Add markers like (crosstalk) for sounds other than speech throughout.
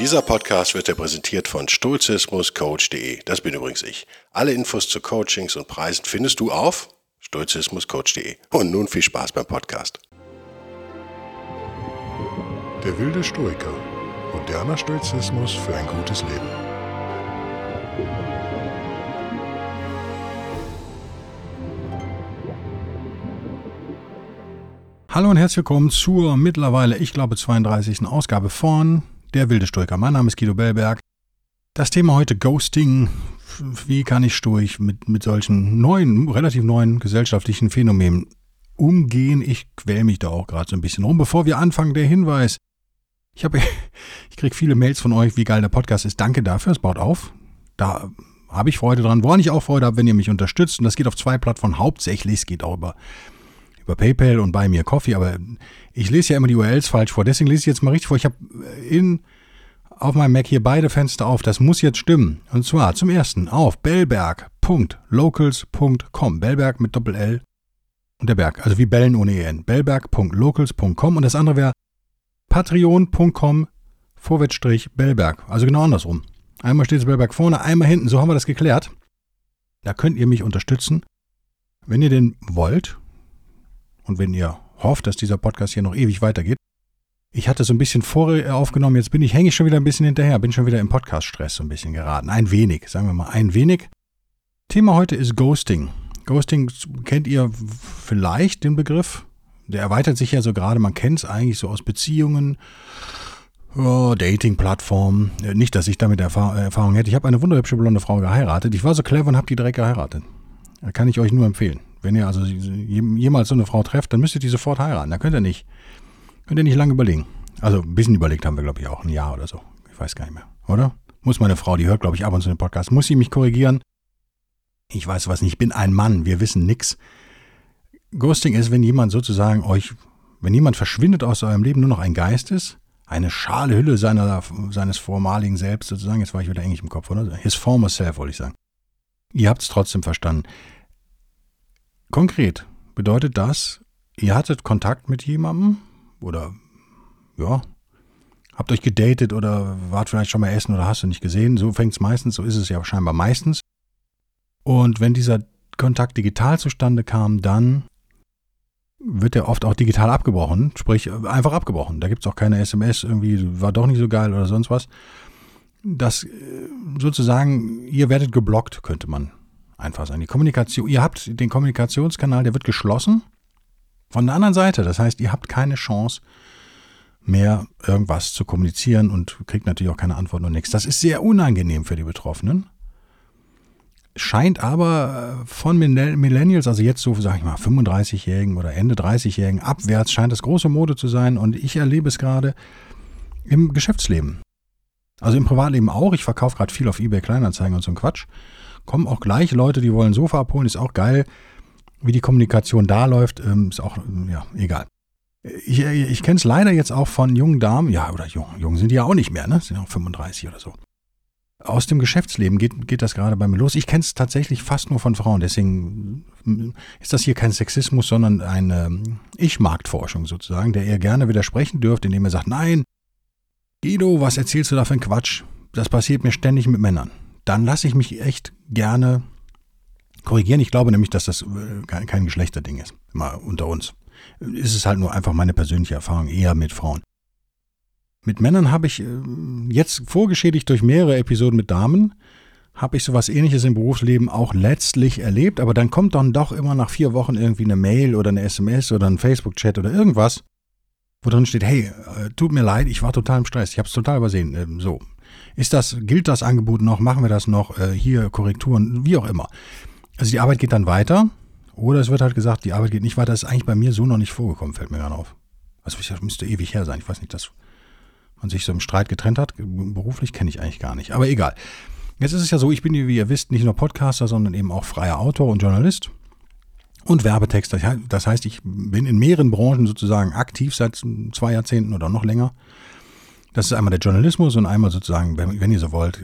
Dieser Podcast wird dir präsentiert von stoizismuscoach.de. Das bin übrigens ich. Alle Infos zu Coachings und Preisen findest du auf stoizismuscoach.de. Und nun viel Spaß beim Podcast. Der wilde Stoiker. Moderner Stoizismus für ein gutes Leben. Hallo und herzlich willkommen zur mittlerweile, ich glaube, 32. Ausgabe von Der wilde Stoiker. Mein Name ist Guido Bellberg. Das Thema heute Ghosting. Wie kann ich Stoich mit, mit solchen neuen, relativ neuen gesellschaftlichen Phänomenen umgehen? Ich quäl mich da auch gerade so ein bisschen rum. Bevor wir anfangen, der Hinweis. Ich, habe, (laughs) ich kriege viele Mails von euch, wie geil der Podcast ist. Danke dafür, es baut auf. Da habe ich Freude dran. Woran ich auch Freude habe, wenn ihr mich unterstützt. Und das geht auf zwei Plattformen. Hauptsächlich, es geht auch über über PayPal und bei mir Coffee, aber ich lese ja immer die URLs falsch vor. Deswegen lese ich jetzt mal richtig vor. Ich habe in auf meinem Mac hier beide Fenster auf. Das muss jetzt stimmen. Und zwar zum ersten auf bellberg.locals.com. Bellberg mit Doppel L und der Berg, also wie Bellen ohne EN. bellberg.locals.com und das andere wäre patreon.com Vorwärtsstrich Bellberg. Also genau andersrum. Einmal steht es Bellberg vorne, einmal hinten. So haben wir das geklärt. Da könnt ihr mich unterstützen. Wenn ihr denn wollt, und wenn ihr hofft, dass dieser Podcast hier noch ewig weitergeht, ich hatte so ein bisschen vor äh, aufgenommen, jetzt bin ich, hänge ich schon wieder ein bisschen hinterher, bin schon wieder im Podcast-Stress so ein bisschen geraten. Ein wenig, sagen wir mal, ein wenig. Thema heute ist Ghosting. Ghosting kennt ihr vielleicht den Begriff. Der erweitert sich ja so gerade, man kennt es eigentlich so aus Beziehungen, oh, Dating-Plattformen. Äh, nicht, dass ich damit Erfahr Erfahrung hätte. Ich habe eine wunderhübsche blonde Frau geheiratet. Ich war so clever und habe die direkt geheiratet. Kann ich euch nur empfehlen. Wenn ihr also jemals so eine Frau trefft, dann müsst ihr die sofort heiraten. Da könnt ihr nicht, könnt ihr nicht lange überlegen. Also ein bisschen überlegt haben wir, glaube ich, auch ein Jahr oder so. Ich weiß gar nicht mehr, oder? Muss meine Frau, die hört, glaube ich, ab und zu den Podcast, muss sie mich korrigieren? Ich weiß was nicht, ich bin ein Mann, wir wissen nix. Ghosting ist, wenn jemand sozusagen euch, wenn jemand verschwindet aus eurem Leben, nur noch ein Geist ist, eine schale Hülle seiner, seines vormaligen Selbst sozusagen, jetzt war ich wieder englisch im Kopf, oder? His former self, wollte ich sagen. Ihr habt es trotzdem verstanden. Konkret bedeutet das, ihr hattet Kontakt mit jemandem oder ja, habt euch gedatet oder wart vielleicht schon mal essen oder hast du nicht gesehen. So fängt es meistens, so ist es ja scheinbar meistens. Und wenn dieser Kontakt digital zustande kam, dann wird er oft auch digital abgebrochen, sprich einfach abgebrochen. Da gibt es auch keine SMS, irgendwie war doch nicht so geil oder sonst was. Das äh, sozusagen, ihr werdet geblockt, könnte man einfach sein. Die Kommunikation, ihr habt den Kommunikationskanal, der wird geschlossen von der anderen Seite. Das heißt, ihr habt keine Chance mehr irgendwas zu kommunizieren und kriegt natürlich auch keine Antworten und nichts. Das ist sehr unangenehm für die Betroffenen. Scheint aber äh, von Millennials, also jetzt so, sag ich mal, 35-Jährigen oder Ende 30-Jährigen abwärts, scheint es große Mode zu sein und ich erlebe es gerade im Geschäftsleben. Also im Privatleben auch. Ich verkaufe gerade viel auf eBay Kleinanzeigen und so ein Quatsch kommen auch gleich Leute, die wollen Sofa abholen, ist auch geil. Wie die Kommunikation da läuft, ähm, ist auch, ja, egal. Ich, ich kenne es leider jetzt auch von jungen Damen, ja, oder jung, jung sind die ja auch nicht mehr, ne? Sind auch 35 oder so. Aus dem Geschäftsleben geht, geht das gerade bei mir los. Ich kenne es tatsächlich fast nur von Frauen, deswegen ist das hier kein Sexismus, sondern eine Ich-Marktforschung sozusagen, der ihr gerne widersprechen dürft, indem ihr sagt, nein, Guido, was erzählst du da für ein Quatsch? Das passiert mir ständig mit Männern dann lasse ich mich echt gerne korrigieren. Ich glaube nämlich, dass das äh, kein Geschlechterding ist. Mal unter uns. Ist es halt nur einfach meine persönliche Erfahrung, eher mit Frauen. Mit Männern habe ich äh, jetzt vorgeschädigt durch mehrere Episoden mit Damen, habe ich sowas ähnliches im Berufsleben auch letztlich erlebt, aber dann kommt dann doch immer nach vier Wochen irgendwie eine Mail oder eine SMS oder ein Facebook-Chat oder irgendwas, wo drin steht, hey, äh, tut mir leid, ich war total im Stress, ich habe es total übersehen. Ähm, so, ist das, gilt das Angebot noch? Machen wir das noch? Äh, hier Korrekturen, wie auch immer. Also die Arbeit geht dann weiter. Oder es wird halt gesagt, die Arbeit geht nicht weiter. Das ist eigentlich bei mir so noch nicht vorgekommen, fällt mir gerade auf. Also das müsste ewig her sein. Ich weiß nicht, dass man sich so im Streit getrennt hat. Beruflich kenne ich eigentlich gar nicht. Aber egal. Jetzt ist es ja so, ich bin, wie ihr wisst, nicht nur Podcaster, sondern eben auch freier Autor und Journalist und Werbetexter. Das heißt, ich bin in mehreren Branchen sozusagen aktiv seit zwei Jahrzehnten oder noch länger. Das ist einmal der Journalismus und einmal sozusagen, wenn, wenn ihr so wollt,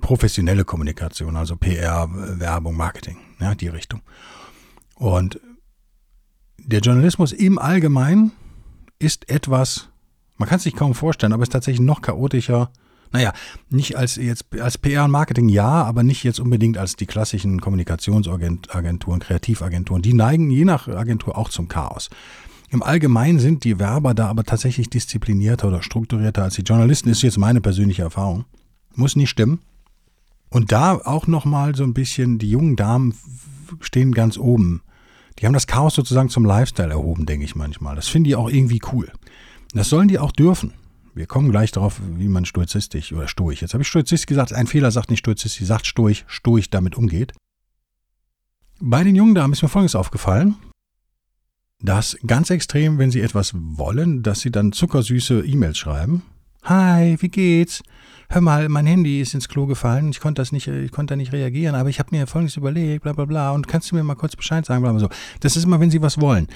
professionelle Kommunikation, also PR, Werbung, Marketing, ja, die Richtung. Und der Journalismus im Allgemeinen ist etwas, man kann es sich kaum vorstellen, aber ist tatsächlich noch chaotischer, Naja, nicht als jetzt als PR und Marketing ja, aber nicht jetzt unbedingt als die klassischen Kommunikationsagenturen, Kreativagenturen. Die neigen je nach Agentur auch zum Chaos. Im Allgemeinen sind die Werber da aber tatsächlich disziplinierter oder strukturierter als die Journalisten, ist jetzt meine persönliche Erfahrung. Muss nicht stimmen. Und da auch nochmal so ein bisschen, die jungen Damen stehen ganz oben. Die haben das Chaos sozusagen zum Lifestyle erhoben, denke ich manchmal. Das finde ich auch irgendwie cool. Das sollen die auch dürfen. Wir kommen gleich darauf, wie man stoizistisch oder stoisch. Jetzt habe ich stoizistisch gesagt, ein Fehler sagt nicht stoizistisch, sagt stoisch, stoisch damit umgeht. Bei den jungen Damen ist mir Folgendes aufgefallen dass ganz extrem, wenn sie etwas wollen, dass sie dann zuckersüße E-Mails schreiben. Hi, wie geht's? Hör mal, mein Handy ist ins Klo gefallen, ich konnte das nicht, ich konnte da nicht reagieren, aber ich habe mir folgendes überlegt, bla bla bla, und kannst du mir mal kurz Bescheid sagen, bla bla so. Das ist immer, wenn sie was wollen.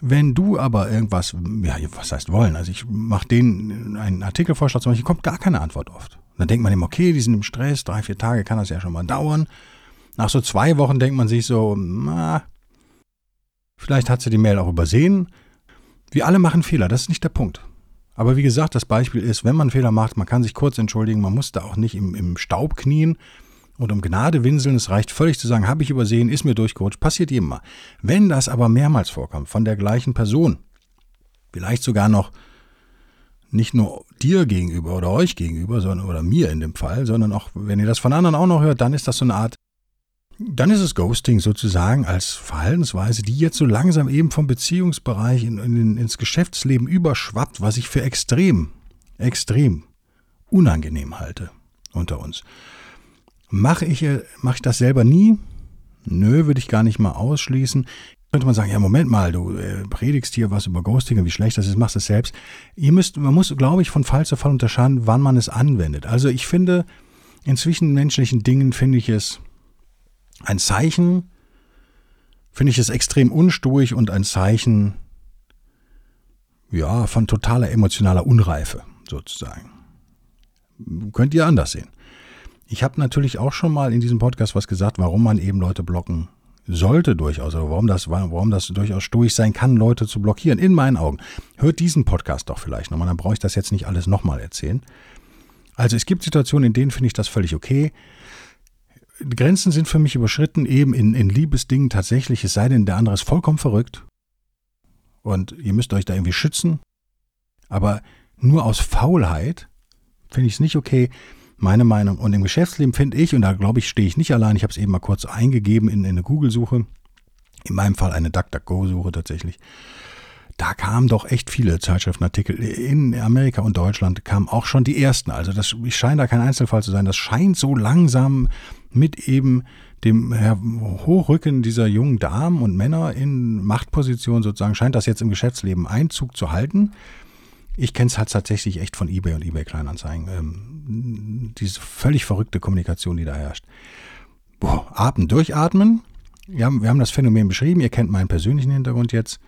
Wenn du aber irgendwas, ja, was heißt wollen? Also ich mache denen einen Artikelvorschlag zum Beispiel, kommt gar keine Antwort oft. Dann denkt man immer, okay, die sind im Stress, drei, vier Tage kann das ja schon mal dauern. Nach so zwei Wochen denkt man sich so, na, Vielleicht hat sie die Mail auch übersehen. Wir alle machen Fehler, das ist nicht der Punkt. Aber wie gesagt, das Beispiel ist, wenn man Fehler macht, man kann sich kurz entschuldigen, man muss da auch nicht im, im Staub knien und um Gnade winseln. Es reicht völlig zu sagen, habe ich übersehen, ist mir durchgerutscht, passiert jedem mal. Wenn das aber mehrmals vorkommt, von der gleichen Person, vielleicht sogar noch nicht nur dir gegenüber oder euch gegenüber, sondern oder mir in dem Fall, sondern auch, wenn ihr das von anderen auch noch hört, dann ist das so eine Art dann ist es Ghosting sozusagen als Verhaltensweise, die jetzt so langsam eben vom Beziehungsbereich in, in, ins Geschäftsleben überschwappt, was ich für extrem, extrem unangenehm halte unter uns. Mache ich, äh, mache ich das selber nie? Nö, würde ich gar nicht mal ausschließen. Könnte man sagen, ja, Moment mal, du äh, predigst hier was über Ghosting und wie schlecht das ist, machst es selbst. Ihr müsst, man muss, glaube ich, von Fall zu Fall unterscheiden, wann man es anwendet. Also ich finde, in zwischenmenschlichen Dingen finde ich es ein Zeichen, finde ich es extrem unsturig und ein Zeichen, ja, von totaler emotionaler Unreife, sozusagen. Könnt ihr anders sehen. Ich habe natürlich auch schon mal in diesem Podcast was gesagt, warum man eben Leute blocken sollte durchaus, oder warum das, warum das durchaus sturig sein kann, Leute zu blockieren, in meinen Augen. Hört diesen Podcast doch vielleicht nochmal, dann brauche ich das jetzt nicht alles nochmal erzählen. Also es gibt Situationen, in denen finde ich das völlig okay. Grenzen sind für mich überschritten, eben in, in Liebesdingen tatsächlich, es sei denn, der andere ist vollkommen verrückt. Und ihr müsst euch da irgendwie schützen. Aber nur aus Faulheit finde ich es nicht okay. Meine Meinung. Und im Geschäftsleben finde ich, und da glaube ich, stehe ich nicht allein, ich habe es eben mal kurz eingegeben in, in eine Google-Suche. In meinem Fall eine DuckDuckGo-Suche tatsächlich da kamen doch echt viele Zeitschriftenartikel. In Amerika und Deutschland kamen auch schon die ersten. Also das scheint da kein Einzelfall zu sein. Das scheint so langsam mit eben dem Hochrücken dieser jungen Damen und Männer in Machtpositionen sozusagen, scheint das jetzt im Geschäftsleben Einzug zu halten. Ich kenne es halt tatsächlich echt von eBay und eBay Kleinanzeigen. Ähm, diese völlig verrückte Kommunikation, die da herrscht. Boah, atmen, durchatmen. Ja, wir haben das Phänomen beschrieben. Ihr kennt meinen persönlichen Hintergrund jetzt.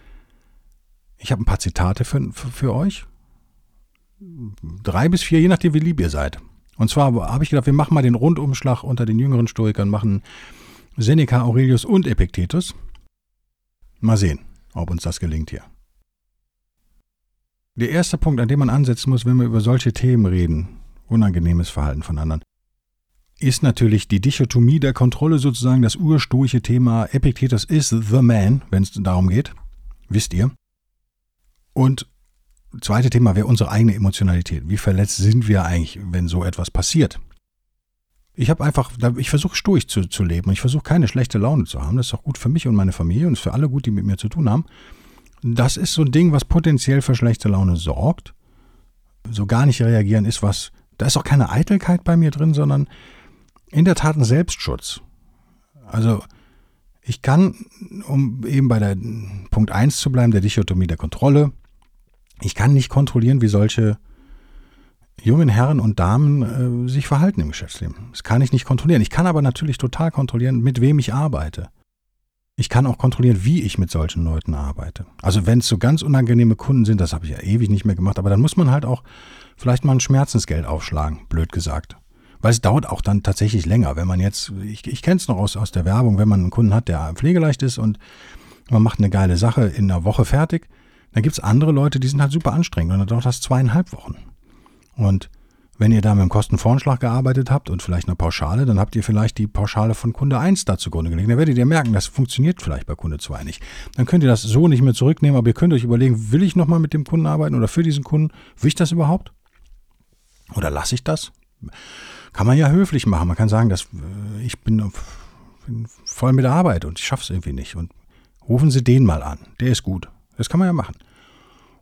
Ich habe ein paar Zitate für, für, für, euch. Drei bis vier, je nachdem, wie lieb ihr seid. Und zwar habe ich gedacht, wir machen mal den Rundumschlag unter den jüngeren Stoikern, machen Seneca, Aurelius und Epiktetus. Mal sehen, ob uns das gelingt hier. Der erste Punkt, an dem man ansetzen muss, wenn wir über solche Themen reden, unangenehmes Verhalten von anderen, ist natürlich die Dichotomie der Kontrolle sozusagen das urstoische Thema. Epiktetus ist the man, wenn es darum geht. Wisst ihr? Und zweite Thema wäre unsere eigene Emotionalität. Wie verletzt sind wir eigentlich, wenn so etwas passiert? Ich habe einfach, ich versuche stoisch zu, zu leben. Ich versuche keine schlechte Laune zu haben. Das ist auch gut für mich und meine Familie und ist für alle gut, die mit mir zu tun haben. Das ist so ein Ding, was potenziell für schlechte Laune sorgt. So gar nicht reagieren ist was, da ist auch keine Eitelkeit bei mir drin, sondern in der Tat ein Selbstschutz. Also ich kann, um eben bei der Punkt 1 zu bleiben, der Dichotomie der Kontrolle, ich kann nicht kontrollieren, wie solche jungen Herren und Damen äh, sich verhalten im Geschäftsleben. Das kann ich nicht kontrollieren. Ich kann aber natürlich total kontrollieren, mit wem ich arbeite. Ich kann auch kontrollieren, wie ich mit solchen Leuten arbeite. Also wenn es so ganz unangenehme Kunden sind, das habe ich ja ewig nicht mehr gemacht, aber dann muss man halt auch vielleicht mal ein Schmerzensgeld aufschlagen, blöd gesagt. Weil es dauert auch dann tatsächlich länger, wenn man jetzt, ich, ich kenne es noch aus, aus der Werbung, wenn man einen Kunden hat, der pflegeleicht ist und man macht eine geile Sache in einer Woche fertig, dann gibt es andere Leute, die sind halt super anstrengend und dann dauert das zweieinhalb Wochen. Und Wenn ihr da mit dem Kostenvoranschlag gearbeitet habt und vielleicht eine Pauschale, dann habt ihr vielleicht die Pauschale von Kunde 1 da zugrunde gelegt. Dann werdet ihr merken, das funktioniert vielleicht bei Kunde 2 nicht. Dann könnt ihr das so nicht mehr zurücknehmen, aber ihr könnt euch überlegen, will ich nochmal mit dem Kunden arbeiten oder für diesen Kunden? Will ich das überhaupt? Oder lasse ich das? Kann man ja höflich machen. Man kann sagen, dass äh, ich bin, bin voll mit der Arbeit und ich schaffe es irgendwie nicht. Und rufen Sie den mal an. Der ist gut. Das kann man ja machen.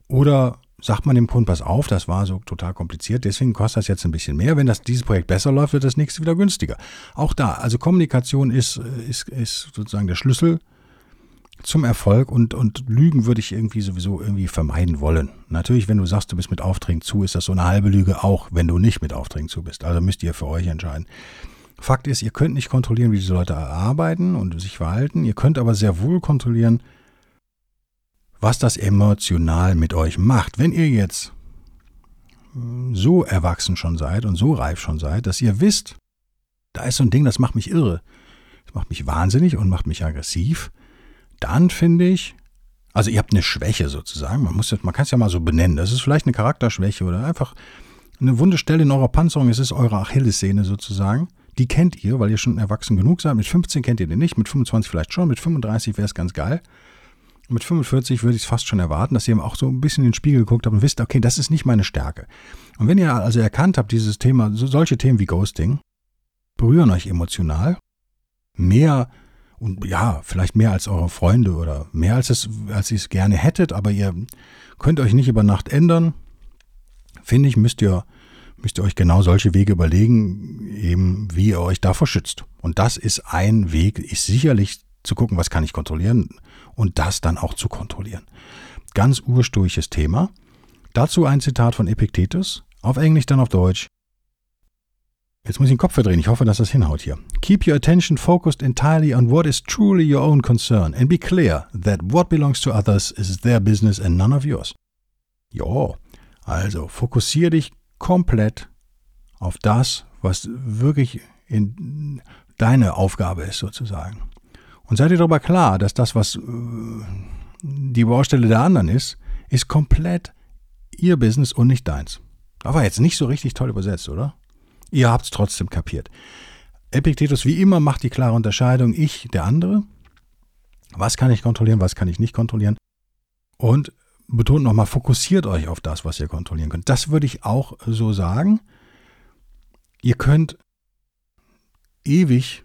Oder sagt man dem Kunden, pass auf, das war so total kompliziert, deswegen kostet das jetzt ein bisschen mehr. Wenn das, dieses Projekt besser läuft, wird das nächste wieder günstiger. Auch da, also Kommunikation ist, ist, ist sozusagen der Schlüssel zum Erfolg und, und Lügen würde ich irgendwie sowieso irgendwie vermeiden wollen. Natürlich, wenn du sagst, du bist mit Aufträgen zu, ist das so eine halbe Lüge auch, wenn du nicht mit Aufträgen zu bist. Also müsst ihr für euch entscheiden. Fakt ist, ihr könnt nicht kontrollieren, wie diese Leute arbeiten und sich verhalten. Ihr könnt aber sehr wohl kontrollieren, was das emotional mit euch macht. Wenn ihr jetzt so erwachsen schon seid und so reif schon seid, dass ihr wisst, da ist so ein Ding, das macht mich irre, das macht mich wahnsinnig und macht mich aggressiv, dann finde ich, also ihr habt eine Schwäche sozusagen, man, man kann es ja mal so benennen, das ist vielleicht eine Charakterschwäche oder einfach eine wunde Stelle in eurer Panzerung, es ist eure Achillessehne sozusagen, die kennt ihr, weil ihr schon erwachsen genug seid, mit 15 kennt ihr den nicht, mit 25 vielleicht schon, mit 35 wäre es ganz geil, mit 45 würde ich es fast schon erwarten, dass ihr auch so ein bisschen in den Spiegel geguckt habt und wisst, okay, das ist nicht meine Stärke. Und wenn ihr also erkannt habt, dieses Thema, so solche Themen wie Ghosting berühren euch emotional mehr und ja, vielleicht mehr als eure Freunde oder mehr als es, als ihr es gerne hättet, aber ihr könnt euch nicht über Nacht ändern, finde ich, müsst ihr, müsst ihr euch genau solche Wege überlegen, eben wie ihr euch davor schützt. Und das ist ein Weg, ist sicherlich zu gucken, was kann ich kontrollieren und das dann auch zu kontrollieren. Ganz urstoisches Thema. Dazu ein Zitat von Epictetus, auf Englisch dann auf Deutsch. Jetzt muss ich den Kopf verdrehen, ich hoffe, dass das hinhaut hier. Keep your attention focused entirely on what is truly your own concern and be clear that what belongs to others is their business and none of yours. Ja, also fokussiere dich komplett auf das, was wirklich in deine Aufgabe ist sozusagen. Und seid ihr darüber klar, dass das, was äh, die Baustelle der anderen ist, ist komplett ihr Business und nicht deins. War jetzt nicht so richtig toll übersetzt, oder? Ihr habt es trotzdem kapiert. Epictetus wie immer macht die klare Unterscheidung, ich, der andere. Was kann ich kontrollieren, was kann ich nicht kontrollieren? Und betont nochmal, fokussiert euch auf das, was ihr kontrollieren könnt. Das würde ich auch so sagen. Ihr könnt ewig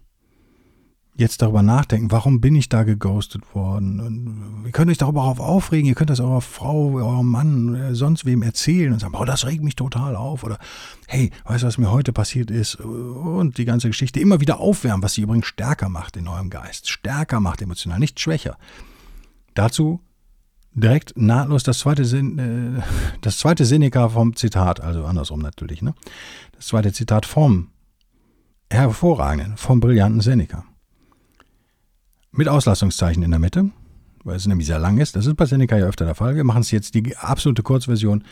jetzt darüber nachdenken, warum bin ich da geghostet worden? Und ihr könnt euch darüber auch aufregen, ihr könnt das eurer Frau, eurem Mann, äh, sonst wem erzählen und sagen, oh, das regt mich total auf. Oder hey, weißt du, was mir heute passiert ist? Und die ganze Geschichte immer wieder aufwärmen, was sie übrigens stärker macht in eurem Geist. Stärker macht emotional, nicht schwächer. Dazu direkt nahtlos das zweite, äh, das zweite Seneca vom Zitat, also andersrum natürlich, ne? Das zweite Zitat vom hervorragenden, vom brillanten Seneca mit Auslassungszeichen in der Mitte, weil es nämlich sehr lang ist. Das ist bei Seneca ja öfter der Fall. Wir machen es jetzt die absolute Kurzversion.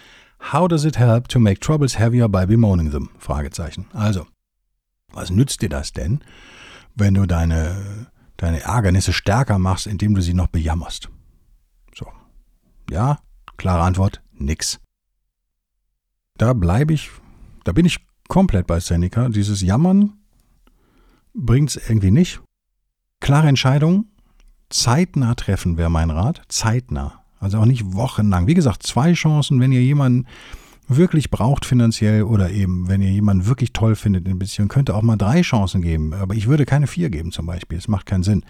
How does it help to make troubles heavier by bemoaning them? Fragezeichen. Also, was nützt dir das denn, wenn du deine, deine Ärgernisse stärker machst, indem du sie noch bejammerst? So. Ja, klare Antwort, nix. Da bleibe ich, da bin ich komplett bei Seneca. Dieses Jammern bringt es irgendwie nicht. Klare Entscheidung, zeitnah treffen wäre mein Rat. Zeitnah. Also auch nicht wochenlang. Wie gesagt, zwei Chancen, wenn ihr jemanden wirklich braucht finanziell oder eben, wenn ihr jemanden wirklich toll findet in Beziehung, könnte auch mal drei Chancen geben. Aber ich würde keine vier geben zum Beispiel. Es macht keinen Sinn.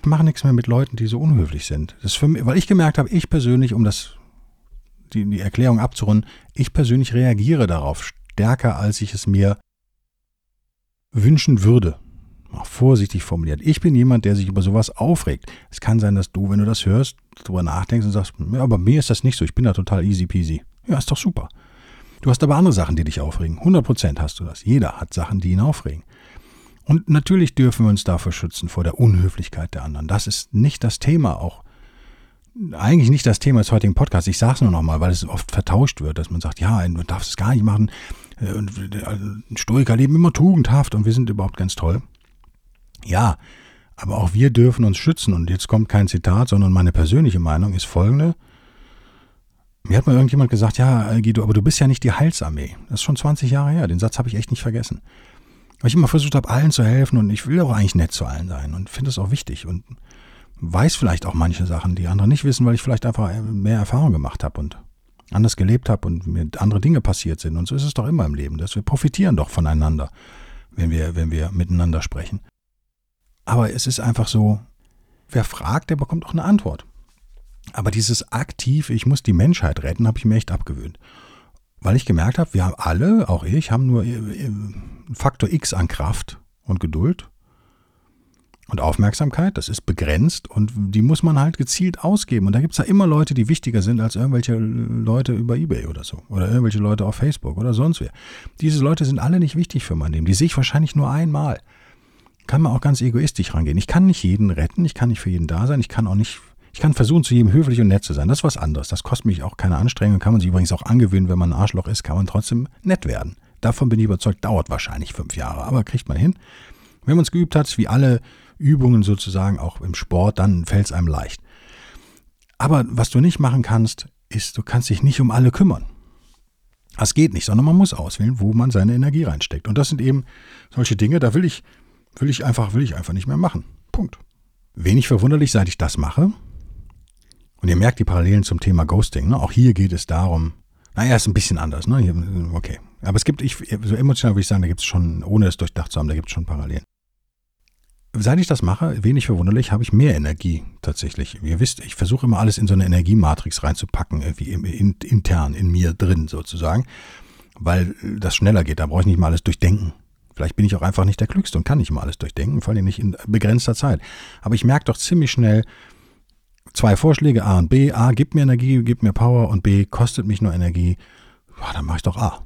Ich mache nichts mehr mit Leuten, die so unhöflich sind. Das ist für mich, weil ich gemerkt habe, ich persönlich, um das, die, die Erklärung abzurunden, ich persönlich reagiere darauf stärker, als ich es mir wünschen würde auch vorsichtig formuliert. Ich bin jemand, der sich über sowas aufregt. Es kann sein, dass du, wenn du das hörst, darüber nachdenkst und sagst, ja, aber mir ist das nicht so, ich bin da total easy peasy. Ja, ist doch super. Du hast aber andere Sachen, die dich aufregen. 100% hast du das. Jeder hat Sachen, die ihn aufregen. Und natürlich dürfen wir uns davor schützen, vor der Unhöflichkeit der anderen. Das ist nicht das Thema auch. Eigentlich nicht das Thema des heutigen Podcasts. Ich sage es nur nochmal, weil es oft vertauscht wird, dass man sagt, ja, du darfst es gar nicht machen. Äh, ein Stoiker leben immer tugendhaft und wir sind überhaupt ganz toll. Ja, aber auch wir dürfen uns schützen. Und jetzt kommt kein Zitat, sondern meine persönliche Meinung ist folgende. Mir hat mal irgendjemand gesagt, ja, Guido, aber du bist ja nicht die Heilsarmee. Das ist schon 20 Jahre her. Den Satz habe ich echt nicht vergessen. Weil ich immer versucht habe, allen zu helfen und ich will auch eigentlich nett zu allen sein und finde es auch wichtig und weiß vielleicht auch manche Sachen, die andere nicht wissen, weil ich vielleicht einfach mehr Erfahrung gemacht habe und anders gelebt habe und mir andere Dinge passiert sind. Und so ist es doch immer im Leben, dass wir profitieren doch voneinander, wenn wir, wenn wir miteinander sprechen. Aber es ist einfach so, wer fragt, der bekommt auch eine Antwort. Aber dieses aktiv, ich muss die Menschheit retten, habe ich mir echt abgewöhnt. Weil ich gemerkt habe, wir haben alle, auch ich, haben nur äh, Faktor X an Kraft und Geduld und Aufmerksamkeit. Das ist begrenzt und die muss man halt gezielt ausgeben. Und da gibt es ja immer Leute, die wichtiger sind als irgendwelche Leute über Ebay oder so. Oder irgendwelche Leute auf Facebook oder sonst wer. Diese Leute sind alle nicht wichtig für mein Leben. Die sehe ich wahrscheinlich nur einmal. Kann man auch ganz egoistisch rangehen. Ich kann nicht jeden retten, ich kann nicht für jeden da sein, ich kann auch nicht ich kann versuchen, zu jedem höflich und nett zu sein. Das ist was anderes. Das kostet mich auch keine Anstrengung. Kann man sich übrigens auch angewöhnen, wenn man ein Arschloch ist, kann man trotzdem nett werden. Davon bin ich überzeugt, dauert wahrscheinlich fünf Jahre, aber kriegt man hin. Wenn man es geübt hat, wie alle Übungen sozusagen, auch im Sport, dann fällt es einem leicht. Aber was du nicht machen kannst, ist, du kannst dich nicht um alle kümmern. Das geht nicht, sondern man muss auswählen, wo man seine Energie reinsteckt. Und das sind eben solche Dinge, da will ich, will ich einfach, will ich einfach nicht mehr machen. Punkt. Wenig verwunderlich, seit ich das mache, und ihr merkt die Parallelen zum Thema Ghosting. Ne? Auch hier geht es darum, naja, ist ein bisschen anders. Ne? Okay. Aber es gibt, ich, so emotional würde ich sagen, da gibt es schon, ohne es durchdacht zu haben, da gibt es schon Parallelen. Seit ich das mache, wenig verwunderlich, habe ich mehr Energie tatsächlich. Ihr wisst, ich versuche immer alles in so eine Energiematrix reinzupacken, irgendwie in, intern in mir drin sozusagen, weil das schneller geht. Da brauche ich nicht mal alles durchdenken. Vielleicht bin ich auch einfach nicht der Klügste und kann nicht mal alles durchdenken, vor allem nicht in begrenzter Zeit. Aber ich merke doch ziemlich schnell, zwei Vorschläge, A und B. A gibt mir Energie, gibt mir Power und B kostet mich nur Energie. Ja, dann mache ich doch A.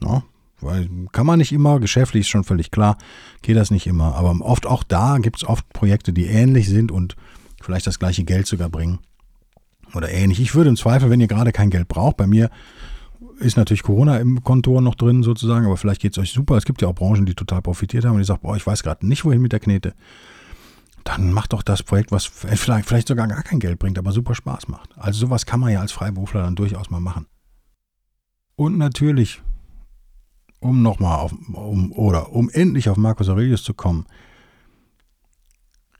No? Weil kann man nicht immer, geschäftlich ist schon völlig klar, geht das nicht immer. Aber oft auch da gibt es oft Projekte, die ähnlich sind und vielleicht das gleiche Geld sogar bringen. Oder ähnlich. Ich würde im Zweifel, wenn ihr gerade kein Geld braucht, bei mir ist natürlich Corona im Kontor noch drin sozusagen, aber vielleicht geht es euch super. Es gibt ja auch Branchen, die total profitiert haben und ich sage, boah, ich weiß gerade nicht, wohin mit der Knete dann mach doch das Projekt, was vielleicht, vielleicht sogar gar kein Geld bringt, aber super Spaß macht. Also sowas kann man ja als Freiberufler dann durchaus mal machen. Und natürlich, um nochmal auf, um, oder um endlich auf Marcus Aurelius zu kommen,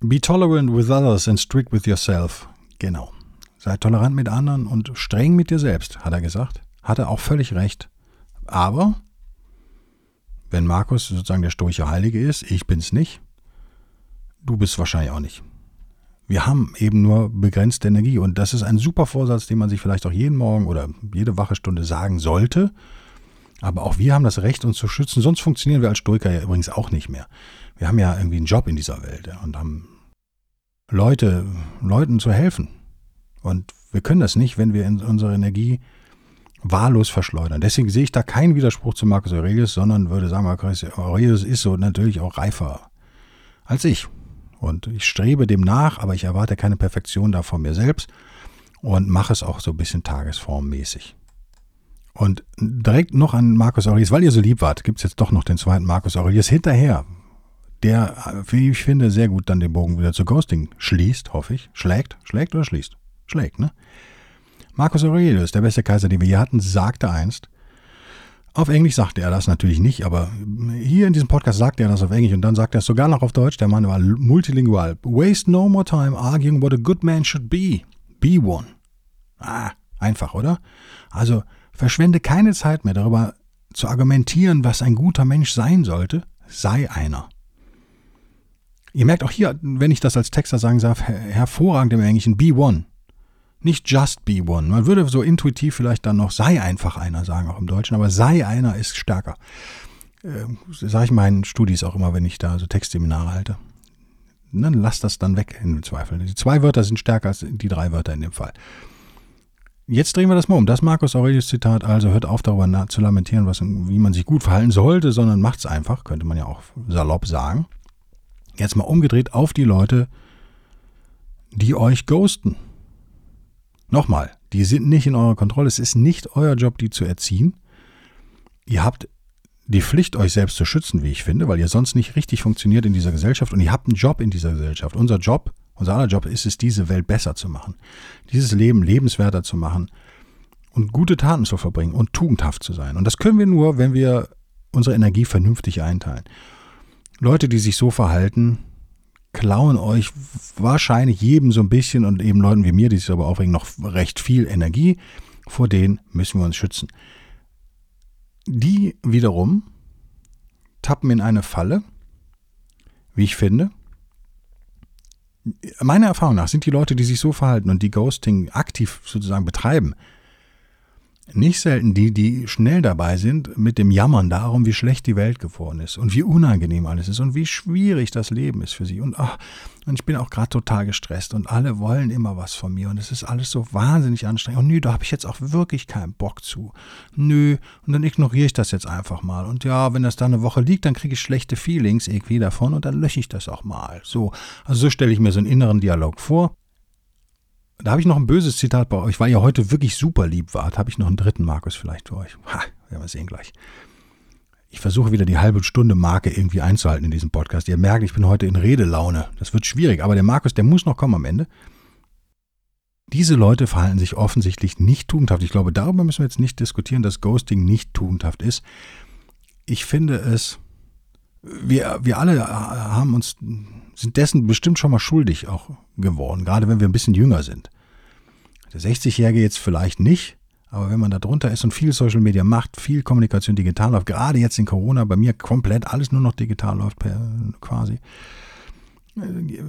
be tolerant with others and strict with yourself. Genau. Sei tolerant mit anderen und streng mit dir selbst, hat er gesagt. Hat er auch völlig recht. Aber, wenn Markus sozusagen der stoische Heilige ist, ich bin's nicht, Du bist wahrscheinlich auch nicht. Wir haben eben nur begrenzte Energie und das ist ein super Vorsatz, den man sich vielleicht auch jeden Morgen oder jede wache Stunde sagen sollte. Aber auch wir haben das Recht, uns zu schützen. Sonst funktionieren wir als Stoiker ja übrigens auch nicht mehr. Wir haben ja irgendwie einen Job in dieser Welt und haben Leute, Leuten zu helfen. Und wir können das nicht, wenn wir in unsere Energie wahllos verschleudern. Deswegen sehe ich da keinen Widerspruch zu Marcus Aurelius, sondern würde sagen, Marcus Aurelius ist so natürlich auch reifer als ich. Und ich strebe dem nach, aber ich erwarte keine Perfektion da von mir selbst und mache es auch so ein bisschen tagesformmäßig. Und direkt noch an Markus Aurelius, weil ihr so lieb wart, gibt es jetzt doch noch den zweiten Markus Aurelius hinterher, der, wie ich finde, sehr gut dann den Bogen wieder zu Ghosting schließt, hoffe ich. Schlägt? Schlägt oder schließt? Schlägt, ne? Markus Aurelius, der beste Kaiser, den wir hier hatten, sagte einst, auf Englisch sagte er das natürlich nicht, aber hier in diesem Podcast sagte er das auf Englisch und dann sagt er es sogar noch auf Deutsch. Der Mann war multilingual. Waste no more time arguing what a good man should be. Be one. Ah, einfach, oder? Also verschwende keine Zeit mehr darüber zu argumentieren, was ein guter Mensch sein sollte. Sei einer. Ihr merkt auch hier, wenn ich das als Texter sagen darf, hervorragend im Englischen, be one. Nicht just be one. Man würde so intuitiv vielleicht dann noch sei einfach einer sagen, auch im Deutschen, aber sei einer ist stärker. Äh, Sage ich meinen Studis auch immer, wenn ich da so Textseminare halte. Dann lass das dann weg im Zweifel. Die zwei Wörter sind stärker als die drei Wörter in dem Fall. Jetzt drehen wir das mal um. Das Markus Aurelius Zitat, also hört auf darüber zu lamentieren, was, wie man sich gut verhalten sollte, sondern macht es einfach, könnte man ja auch salopp sagen. Jetzt mal umgedreht auf die Leute, die euch ghosten. Nochmal, die sind nicht in eurer Kontrolle. Es ist nicht euer Job, die zu erziehen. Ihr habt die Pflicht, euch selbst zu schützen, wie ich finde, weil ihr sonst nicht richtig funktioniert in dieser Gesellschaft und ihr habt einen Job in dieser Gesellschaft. Unser Job, Unser aller Job ist es, diese Welt besser zu machen, dieses Leben lebenswerter zu machen und gute Taten zu verbringen und tugendhaft zu sein. Und das können wir nur, wenn wir unsere Energie vernünftig einteilen. Leute, die sich so verhalten, klauen euch wahrscheinlich jedem so ein bisschen und eben Leuten wie mir, die sich aber aufregen, noch recht viel Energie. Vor denen müssen wir uns schützen. Die wiederum tappen in eine Falle, wie ich finde. Meiner Erfahrung nach sind die Leute, die sich so verhalten und die Ghosting aktiv sozusagen betreiben, nicht selten die, die schnell dabei sind mit dem Jammern darum, wie schlecht die Welt geworden ist und wie unangenehm alles ist und wie schwierig das Leben ist für sie. Und, ach, und ich bin auch gerade total gestresst und alle wollen immer was von mir und es ist alles so wahnsinnig anstrengend. Und nö, da habe ich jetzt auch wirklich keinen Bock zu. Nö, und dann ignoriere ich das jetzt einfach mal. Und ja, wenn das da eine Woche liegt, dann kriege ich schlechte Feelings irgendwie davon und dann lösche ich das auch mal. So, also so stelle ich mir so einen inneren Dialog vor. Da habe ich noch ein böses Zitat bei euch, weil ihr heute wirklich super lieb wart. Habe ich noch einen dritten Markus vielleicht für euch. Ha, werden wir sehen gleich. Ich versuche wieder die halbe Stunde Marke irgendwie einzuhalten in diesem Podcast. Ihr merkt, ich bin heute in Redelaune. Das wird schwierig, aber der Markus, der muss noch kommen am Ende. Diese Leute verhalten sich offensichtlich nicht tugendhaft. Ich glaube, darüber müssen wir jetzt nicht diskutieren, dass Ghosting nicht tugendhaft ist. Ich finde es, wir, wir alle haben uns sind dessen bestimmt schon mal schuldig auch geworden, gerade wenn wir ein bisschen jünger sind. Der 60-Jährige jetzt vielleicht nicht, aber wenn man da drunter ist und viel Social Media macht, viel Kommunikation digital läuft, gerade jetzt in Corona, bei mir komplett alles nur noch digital läuft quasi. Äh,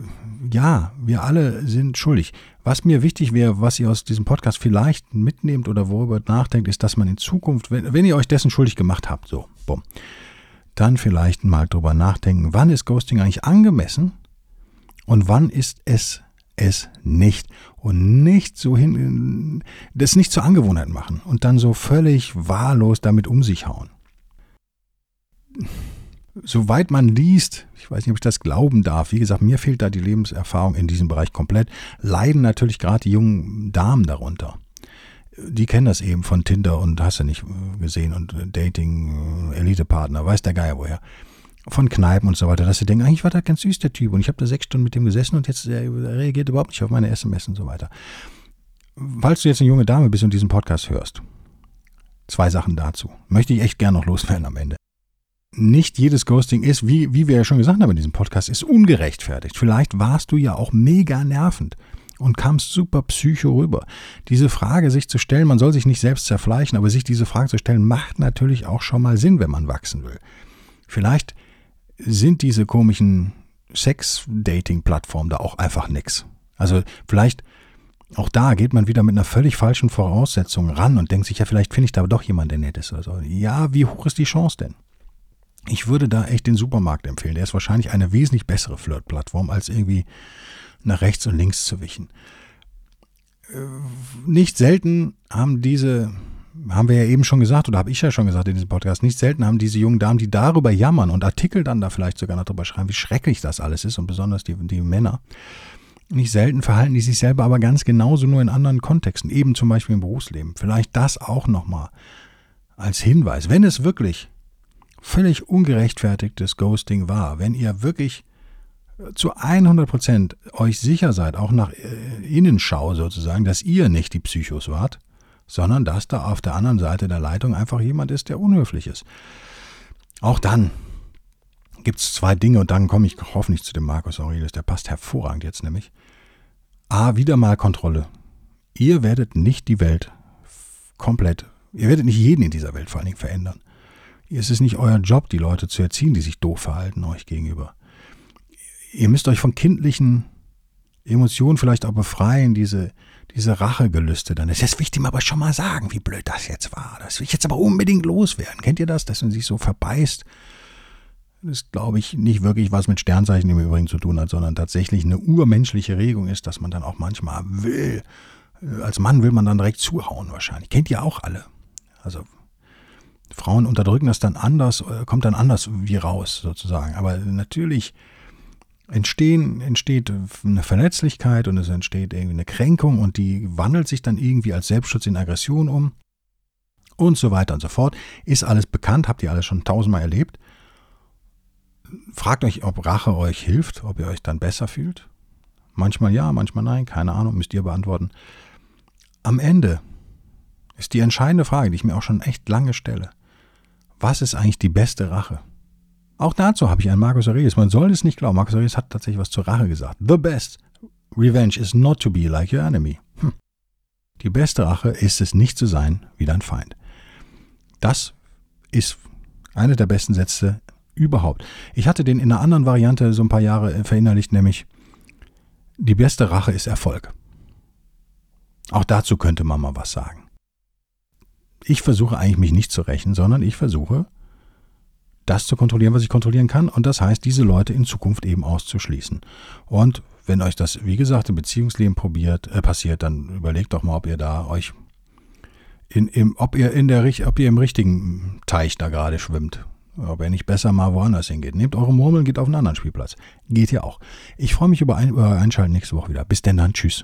ja, wir alle sind schuldig. Was mir wichtig wäre, was ihr aus diesem Podcast vielleicht mitnehmt oder worüber nachdenkt, ist, dass man in Zukunft, wenn, wenn ihr euch dessen schuldig gemacht habt, so, bumm, dann vielleicht mal drüber nachdenken, wann ist Ghosting eigentlich angemessen und wann ist es es nicht und nicht so hin, das nicht zur Angewohnheit machen und dann so völlig wahllos damit um sich hauen. Soweit man liest, ich weiß nicht, ob ich das glauben darf, wie gesagt, mir fehlt da die Lebenserfahrung in diesem Bereich komplett, leiden natürlich gerade die jungen Damen darunter die kennen das eben von Tinder und hast du nicht gesehen und Dating, Elite-Partner, weiß der Geier woher. Von Kneipen und so weiter, dass sie denken, eigentlich war das ganz süß, der Typ. Und ich habe da sechs Stunden mit dem gesessen und jetzt er reagiert überhaupt nicht auf meine SMS und so weiter. Falls du jetzt eine junge Dame bist und diesen Podcast hörst, zwei Sachen dazu. Möchte ich echt gern noch loswerden am Ende. Nicht jedes Ghosting ist, wie, wie wir ja schon gesagt haben in diesem Podcast, ist ungerechtfertigt. Vielleicht warst du ja auch mega nervend und kamst super psycho rüber. Diese Frage sich zu stellen, man soll sich nicht selbst zerfleischen, aber sich diese Frage zu stellen, macht natürlich auch schon mal Sinn, wenn man wachsen will. Vielleicht sind diese komischen Sex-Dating-Plattformen da auch einfach nix. Also vielleicht auch da geht man wieder mit einer völlig falschen Voraussetzung ran und denkt sich, ja, vielleicht finde ich da doch jemand, der nett ist oder so. Ja, wie hoch ist die Chance denn? Ich würde da echt den Supermarkt empfehlen. Der ist wahrscheinlich eine wesentlich bessere Flirt-Plattform als irgendwie nach rechts und links zu wischen. Äh, nicht selten haben diese, haben wir ja eben schon gesagt, oder habe ich ja schon gesagt in diesem Podcast, nicht selten haben diese jungen Damen, die darüber jammern und Artikel dann da vielleicht sogar noch drüber schreiben, wie schrecklich das alles ist und besonders die, die Männer, nicht selten verhalten die sich selber aber ganz genauso nur in anderen Kontexten, eben zum Beispiel im Berufsleben. Vielleicht das auch nochmal als Hinweis, wenn es wirklich völlig ungerechtfertigtes Ghosting war, wenn ihr wirklich zu 100 Prozent euch sicher seid, auch nach äh, Innenschau sozusagen, dass ihr nicht die Psychos wart, sondern dass da auf der anderen Seite der Leitung einfach jemand ist, der unhöflich ist. Auch dann gibt es zwei Dinge und dann komme ich hoffentlich zu dem Markus Aurelius, der passt hervorragend jetzt nämlich. A, wieder mal Kontrolle. Ihr werdet nicht die Welt komplett, ihr werdet nicht jeden in dieser Welt vor allen Dingen verändern. Es ist nicht euer Job, die Leute zu erziehen, die sich doof verhalten euch gegenüber ihr müsst euch von kindlichen Emotionen vielleicht auch befreien, diese, diese Rachegelüste dann. Das will ich dem aber schon mal sagen, wie blöd das jetzt war. Das will ich jetzt aber unbedingt loswerden. Kennt ihr das, dass man sich so verbeißt? Das ist, glaube ich, nicht wirklich was mit Sternzeichen im Übrigen zu tun hat, sondern tatsächlich eine urmenschliche Regung ist, dass man dann auch manchmal will. Als Mann will man dann direkt zuhauen wahrscheinlich. Kennt ihr auch alle. Also Frauen unterdrücken das dann anders, äh, kommt dann anders wie raus sozusagen. Aber natürlich entstehen, entsteht eine Verletzlichkeit und es entsteht irgendwie eine Kränkung und die wandelt sich dann irgendwie als Selbstschutz in Aggression um und so weiter und so fort. Ist alles bekannt, habt ihr alles schon tausendmal erlebt. Fragt euch, ob Rache euch hilft, ob ihr euch dann besser fühlt. Manchmal ja, manchmal nein, keine Ahnung, müsst ihr beantworten. Am Ende ist die entscheidende Frage, die ich mir auch schon echt lange stelle. Was ist eigentlich die beste Rache? Auch dazu habe ich einen Marcus Aurelius. Man soll es nicht glauben. Marcus Aurelius hat tatsächlich was zur Rache gesagt. The best revenge is not to be like your enemy. Hm. Die beste Rache ist es nicht zu sein wie dein Feind. Das ist einer der besten Sätze überhaupt. Ich hatte den in einer anderen Variante so ein paar Jahre verinnerlicht, nämlich die beste Rache ist Erfolg. Auch dazu könnte man mal was sagen. Ich versuche eigentlich mich nicht zu rächen, sondern ich versuche, das zu kontrollieren, was ich kontrollieren kann. Und das heißt, diese Leute in Zukunft eben auszuschließen. Und wenn euch das, wie gesagt, im Beziehungsleben probiert, äh, passiert, dann überlegt doch mal, ob ihr da euch in, im, ob ihr in der ob ihr im richtigen Teich da gerade schwimmt. Ob ihr nicht besser mal woanders hingeht. Nehmt eure Murmeln, geht auf einen anderen Spielplatz. Geht ja auch. Ich freue mich über, ein, über Einschalten nächste Woche wieder. Bis denn dann. Tschüss.